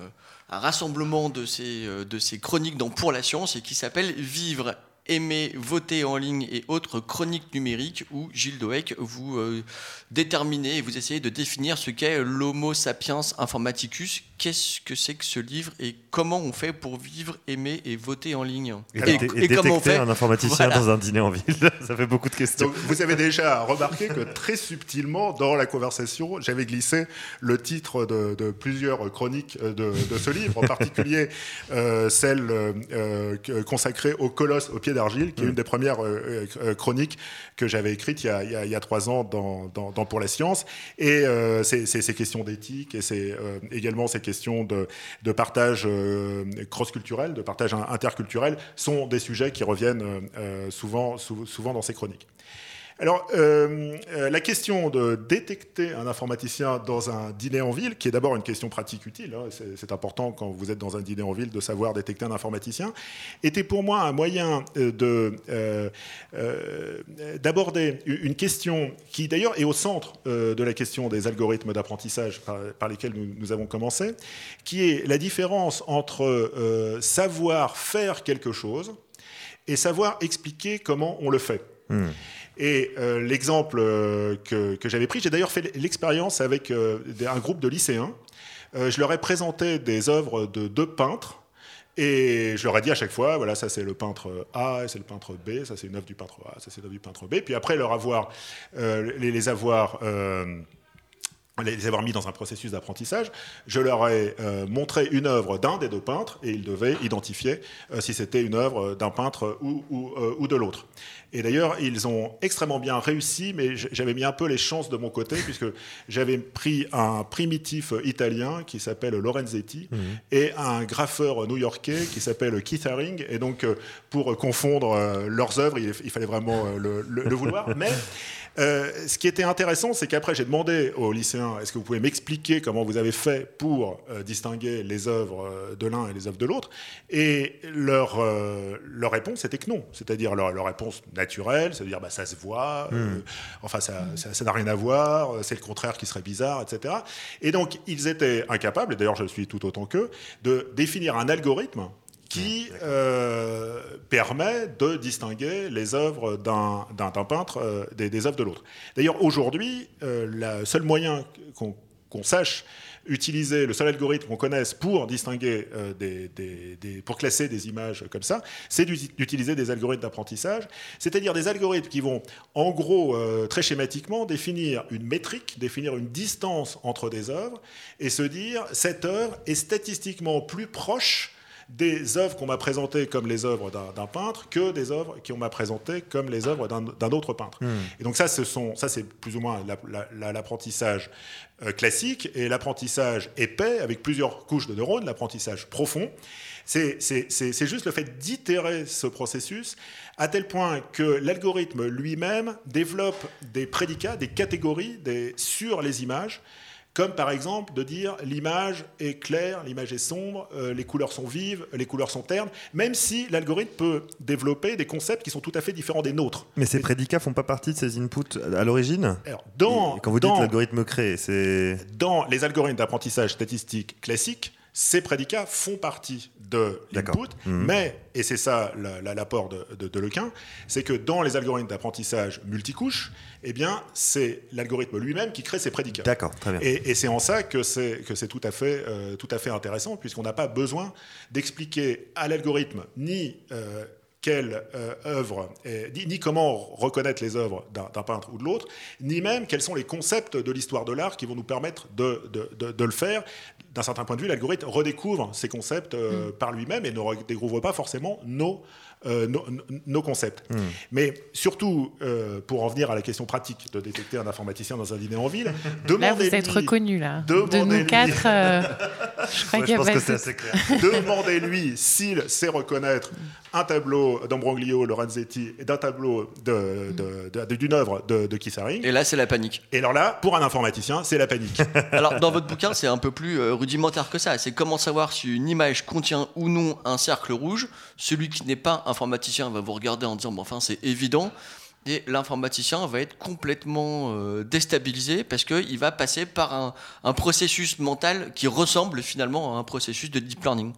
un rassemblement de ces, euh, de ces chroniques dans Pour la science et qui s'appelle Vivre aimer, voter en ligne et autres chroniques numériques où Gilles Doek vous euh, déterminez et vous essayez de définir ce qu'est l'Homo sapiens informaticus qu'est-ce que c'est que ce livre et comment on fait pour vivre, aimer et voter en ligne Et, et, et, comment on détecter fait un informaticien Voilà. dans un dîner en ville. Ça fait beaucoup de questions. Donc, vous avez déjà remarqué que très subtilement, dans la conversation, j'avais glissé le titre de, de plusieurs chroniques de, de, ce livre, en particulier euh, celle euh, consacrée au colosse au pied d'argile, qui est une des premières euh, chroniques que j'avais écrites il y, a, il, y a, il y a, trois ans dans, dans, dans, Pour la science. Et euh, c'est ces questions d'éthique et c'est euh, également ces questions de, de partage euh, cross-culturel, de partage interculturel, sont des sujets qui reviennent euh, souvent, souvent dans ces chroniques. Alors, euh, la question de détecter un informaticien dans un dîner en ville, qui est d'abord une question pratique utile, hein, c'est important quand vous êtes dans un dîner en ville de savoir détecter un informaticien, était pour moi un moyen euh, euh, d'aborder une question qui d'ailleurs est au centre de la question des algorithmes d'apprentissage par, lesquels nous, nous, avons commencé, qui est la différence entre savoir faire quelque chose et savoir expliquer comment on le fait. Hmm. Et euh, l'exemple euh, que, que j'avais pris, j'ai d'ailleurs fait l'expérience avec euh, un groupe de lycéens. je leur ai présenté des œuvres de deux peintres. Et je leur ai dit à chaque fois, voilà, ça c'est le peintre A, c'est le peintre B, ça c'est une œuvre du peintre A, ça c'est une œuvre du peintre B. Puis après leur avoir, les, avoir les avoir mis dans un processus d'apprentissage, je leur ai euh, montré une œuvre d'un des deux peintres et ils devaient identifier euh, si c'était une œuvre d'un peintre ou, ou, euh, ou de l'autre. Et d'ailleurs, ils ont extrêmement bien réussi, mais j'avais mis un peu les chances de mon côté, puisque j'avais pris un primitif italien qui s'appelle Lorenzetti mmh. et un graffeur new-yorkais qui s'appelle Keith Haring. Et donc, pour confondre leurs œuvres, il, il fallait vraiment le, le, le vouloir. Mais euh, ce qui était intéressant, c'est qu'après, j'ai demandé aux lycéens est-ce que vous pouvez m'expliquer comment vous avez fait pour euh, distinguer les œuvres de l'un et les œuvres de l'autre? Et leur, euh, leur réponse était que non. C'est-à-dire leur, leur, réponse naturelle, c'est-à-dire bah, ça se voit, mmh. enfin, ça n'a ça, ça rien à voir, c'est le contraire qui serait bizarre, etc. Et donc, ils étaient incapables, et d'ailleurs, je suis tout autant qu'eux, de définir un algorithme qui euh, permet de distinguer les œuvres d'un peintre euh, des, des, œuvres de l'autre. D'ailleurs, aujourd'hui, euh, le seul moyen qu'on qu sache utiliser, le seul algorithme qu'on connaisse pour distinguer, des, des, des, pour classer des images comme ça, c'est d'utiliser des algorithmes d'apprentissage, c'est-à-dire des algorithmes qui vont, en gros, très schématiquement, définir une métrique, définir une distance entre des œuvres, et se dire, cette œuvre est statistiquement plus proche des œuvres qu'on m'a présentées comme les œuvres d'un peintre que des œuvres qu'on m'a présentées comme les œuvres d'un autre peintre. Mmh. Et donc ça, ce sont, ça c'est plus ou moins l'apprentissage euh, classique et l'apprentissage épais avec plusieurs couches de neurones, l'apprentissage profond. C'est juste le fait d'itérer ce processus à tel point que l'algorithme lui-même développe des prédicats, des catégories des, sur les images comme par exemple de dire l'image est claire, l'image est sombre, euh, les couleurs sont vives, les couleurs sont ternes, même si l'algorithme peut développer des concepts qui sont tout à fait différents des nôtres. Mais ces prédicats font pas partie de ces inputs à l'origine? Dans, Quand vous dites l'algorithme créé, c'est... Dans les algorithmes d'apprentissage statistique classiques, ces prédicats font partie de l'input, mmh. mais, et c'est ça l'apport de, de, de, Lequin, c'est que dans les algorithmes d'apprentissage multicouches, eh bien, c'est l'algorithme lui-même qui crée ces prédicats. D'accord, très bien. Et, et c'est en ça que c'est tout, à fait, euh, tout à fait intéressant, puisqu'on n'a pas besoin d'expliquer à l'algorithme ni euh, quelle euh, œuvre, est, ni, ni, comment reconnaître les œuvres d'un peintre ou de l'autre, ni même quels sont les concepts de l'histoire de l'art qui vont nous permettre de, de, de, de le faire. D'un certain point de vue, l'algorithme redécouvre ces concepts euh, mmh. par lui-même et ne redécouvre pas forcément nos, euh, nos, nos, concepts. Mmh. Mais surtout, euh, pour en venir à la question pratique de détecter un informaticien dans un dîner en ville, demandez-lui... Là, vous êtes reconnu là. De nous quatre, euh, je crois ouais, qu'il y a pense pas que c'est assez clair. Demandez-lui s'il sait reconnaître un tableau d'Ambroglio, Lorenzetti, et d'un tableau d'une de, de, de, œuvre de, de Kissaring. Et là, c'est la panique. Et alors là, pour un informaticien, c'est la panique. alors, dans votre bouquin, c'est un peu plus euh, que ça. C'est comment savoir si une image contient ou non un cercle rouge. Celui qui n'est pas informaticien va vous regarder en disant, bon, enfin, c'est évident. Et l'informaticien va être complètement euh, déstabilisé parce qu'il va passer par un processus mental qui ressemble finalement à un processus de deep learning.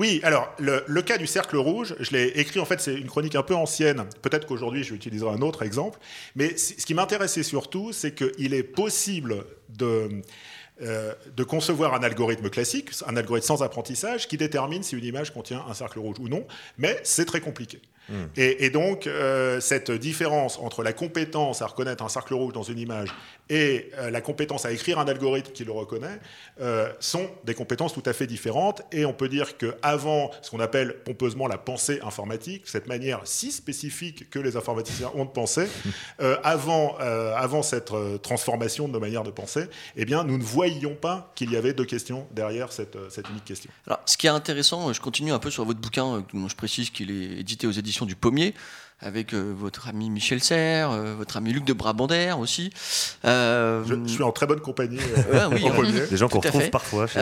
Oui, alors le, le, cas du cercle rouge, je l'ai écrit, en fait c'est une chronique un peu ancienne, peut-être qu'aujourd'hui je vais utiliser un autre exemple, mais ce qui m'intéressait surtout, c'est qu'il est possible de, euh, de concevoir un algorithme classique, un algorithme sans apprentissage, qui détermine si une image contient un cercle rouge ou non, mais c'est très compliqué. Hmm. Et, donc, euh, cette différence entre la compétence à reconnaître un cercle rouge dans une image et euh, la compétence à écrire un algorithme qui le reconnaît euh, sont des compétences tout à fait différentes. Et on peut dire qu'avant ce qu'on appelle pompeusement la pensée informatique, cette manière si spécifique que les informaticiens ont de penser, avant, avant cette transformation de nos manières de penser, eh bien, nous ne voyions pas qu'il y avait deux questions derrière cette, cette unique question. Alors, ce qui est intéressant, je continue un peu sur votre bouquin, je précise qu'il est édité aux éditions du Pommier, avec euh, votre ami Michel Serres, euh, votre ami Luc de Brabander aussi. Euh, je, suis en très bonne compagnie. oui, Des gens qu'on retrouve parfois chez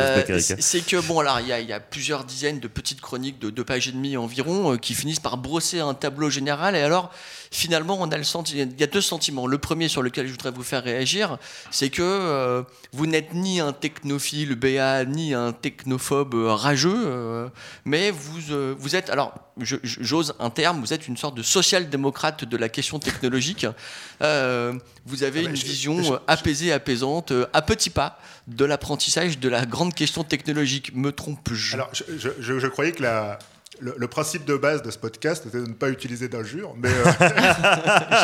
C'est que, bon, alors, il y, a plusieurs dizaines de petites chroniques de deux pages et demie environ qui finissent par brosser un tableau général. Et alors, finalement, on a le il y a deux sentiments. Le premier sur lequel je voudrais vous faire réagir, c'est que vous n'êtes ni un technophile BA, ni un technophobe rageux, mais vous, vous êtes, alors, j'ose un terme, vous êtes une sorte de social-démocrate de la question technologique. Euh, vous avez ah, une vision euh, apaisée, apaisante, euh, à petits pas de l'apprentissage de la grande question technologique. Me trompe-je? Alors, je, croyais que la, le, principe de base de ce podcast était de ne pas utiliser d'injures, mais. Euh...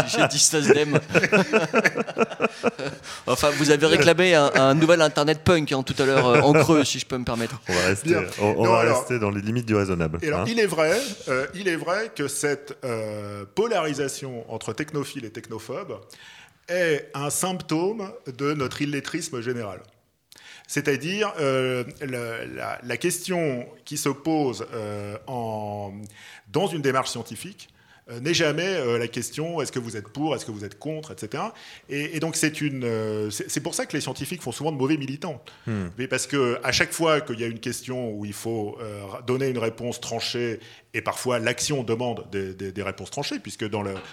J'ai dit enfin, vous avez réclamé un, nouvel Internet punk hein, tout à l'heure euh, en creux, si je peux me permettre. On va rester, on, va rester dans les limites du raisonnable. alors, hein. il, est vrai, euh, il est vrai que cette euh, polarisation entre technophiles et technophobes est un symptôme de notre illettrisme général. C'est-à-dire euh, la, question qui se pose euh, dans une démarche scientifique euh, n'est jamais la question est-ce que vous êtes pour, est-ce que vous êtes contre, etc. Et, donc c'est une, c'est pour ça que les scientifiques font souvent de mauvais militants, hmm. mais parce que à chaque fois qu'il y a une question où il faut donner une réponse tranchée et parfois, l'action demande des, réponses tranchées, puisque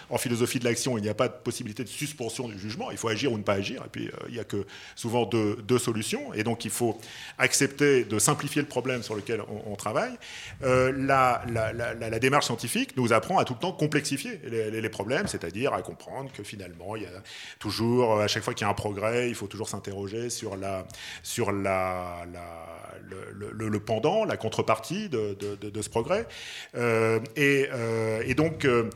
en philosophie de l'action, il n'y a pas de possibilité de suspension du jugement. Il faut agir ou ne pas agir. Et puis, euh, il n'y a que souvent deux, solutions. Et donc, il faut accepter de simplifier le problème sur lequel on, travaille. Euh, la, démarche scientifique nous apprend à tout le temps complexifier les, problèmes, c'est-à-dire à comprendre que finalement, il y a toujours, à chaque fois qu'il y a un progrès, il faut toujours s'interroger sur, le, pendant, la contrepartie de ce progrès. Euh, et, euh, et, donc, euh,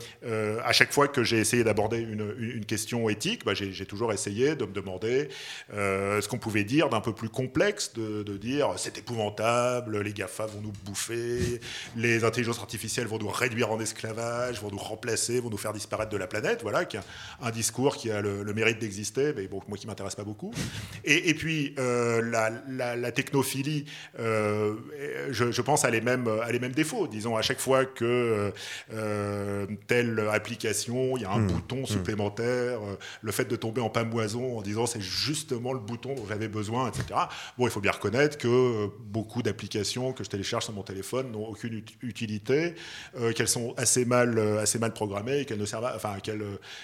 à chaque fois que j'ai essayé d'aborder une, question éthique, bah, j'ai toujours essayé de me demander ce qu'on pouvait dire d'un peu plus complexe, de, dire c'est épouvantable, les GAFA vont nous bouffer, les intelligences artificielles vont nous réduire en esclavage, vont nous remplacer, vont nous faire disparaître de la planète. Voilà, qui un discours qui a le, mérite d'exister, mais bon, moi qui m'intéresse pas beaucoup. Et, puis, la, technophilie, je, pense, a les, mêmes, a les mêmes défauts. Disons, à chaque fois fois que euh, telle application, il y a un hmm. bouton hmm. supplémentaire, euh, le fait de tomber en pamoison en disant c'est justement le bouton dont j'avais besoin, etc. Bon, il faut bien reconnaître que euh, beaucoup d'applications que je télécharge sur mon téléphone n'ont aucune utilité, qu'elles sont assez mal, assez mal programmées et qu'elles ne servent, enfin qu'elles,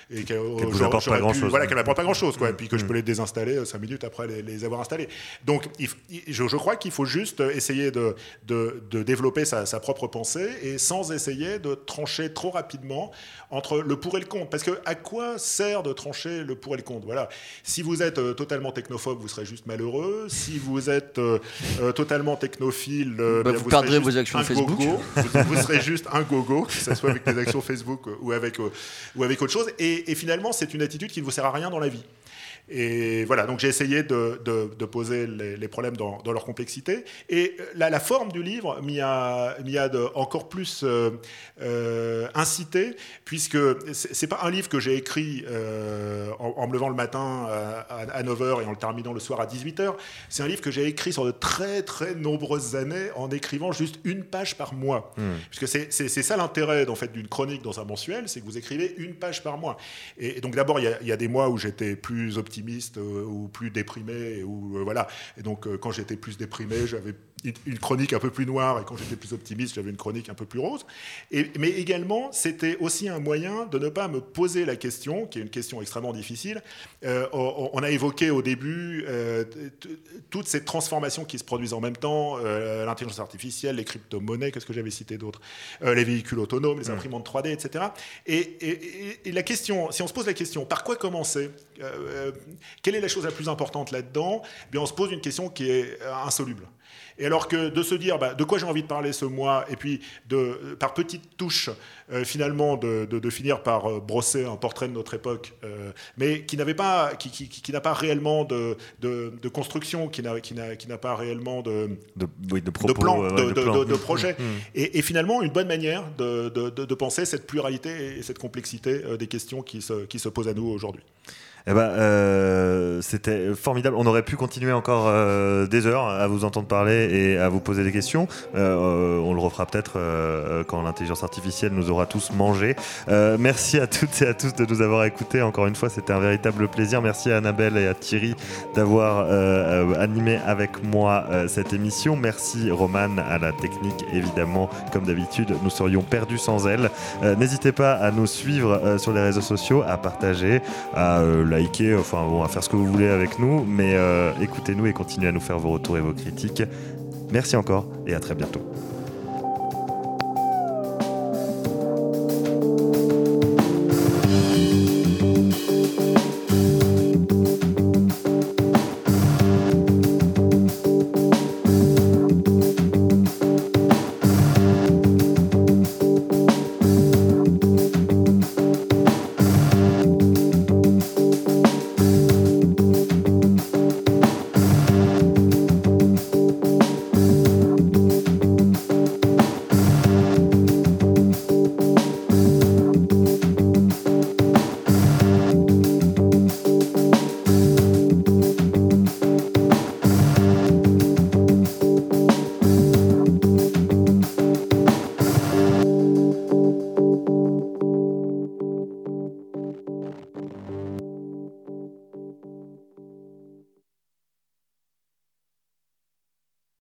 et qu'elles pas grand chose. Voilà, qu'elles n'apportent pas grand chose, quoi. Et puis que je hmm. peux les désinstaller cinq minutes après les, avoir installées. Donc, je, je, crois qu'il faut juste essayer de, de, de développer sa, sa propre pensée et sans essayer de trancher trop rapidement entre le pour et le contre. Parce que à quoi sert de trancher le pour et le contre? Voilà. Si vous êtes euh, totalement technophobe, vous serez juste malheureux. Si vous êtes euh, euh, totalement technophile, bah, vous, perdrez vos actions Facebook. vous, serez juste un gogo, que ce soit avec des actions Facebook ou avec, ou avec autre chose. Et, et finalement, c'est une attitude qui ne vous sert à rien dans la vie. Et voilà, donc j'ai essayé de, poser les, problèmes dans, leur complexité. Et la, forme du livre m'y a, a encore plus euh, euh, incité, puisque c'est pas un livre que j'ai écrit euh, en, me levant le matin à, 9h et en le terminant le soir à 18h. C'est un livre que j'ai écrit sur de très très nombreuses années en écrivant juste une page par mois. Hmm. Puisque c'est ça l'intérêt en fait, d'une chronique dans un mensuel, c'est que vous écrivez une page par mois. Et, donc d'abord, il y, y, a des mois où j'étais plus optimiste optimiste euh, ou plus déprimé ou euh, voilà et donc euh, quand j'étais plus déprimé j'avais une, chronique un peu plus noire, et quand j'étais plus optimiste, j'avais une chronique un peu plus rose. Et, mais également, c'était aussi un moyen de ne pas me poser la question, qui est une question extrêmement difficile. Euh, on, a évoqué au début euh, toutes ces transformations qui se produisent en même temps, euh, l'intelligence artificielle, les crypto-monnaies, qu'est-ce que j'avais cité d'autres, les véhicules autonomes, les imprimantes 3D, etc. Et, et, la question, si on se pose la question, par quoi commencer? Quelle est la chose la plus importante là-dedans? Eh On se pose une question qui est insoluble. Et alors que de se dire bah, de quoi j'ai envie de parler ce mois, et puis de, par petites touches, euh, finalement, de, finir par euh, brosser un portrait de notre époque, euh, mais qui n'avait pas, qui, qui, n'a pas réellement de, de construction, qui n'a, qui n'a, pas réellement de, plan, de, projet. Mmh. Et, finalement, une bonne manière de, penser cette pluralité et cette complexité des questions qui se, qui se posent à nous aujourd'hui. Eh ben, euh, c'était formidable. On aurait pu continuer encore euh, des heures à vous entendre parler et à vous poser des questions. Euh, on le refera peut-être quand l'intelligence artificielle nous aura tous mangé. merci à toutes et à tous de nous avoir écoutés. Encore une fois, c'était un véritable plaisir. Merci à Annabelle et à Thierry d'avoir animé avec moi cette émission. Merci Romane à la technique, évidemment. Comme d'habitude, nous serions perdus sans elle. N'hésitez pas à nous suivre sur les réseaux sociaux, à partager, à liker, enfin bon, à faire ce que vous voulez avec nous, mais euh, écoutez-nous et continuez à nous faire vos retours et vos critiques. Merci encore et à très bientôt.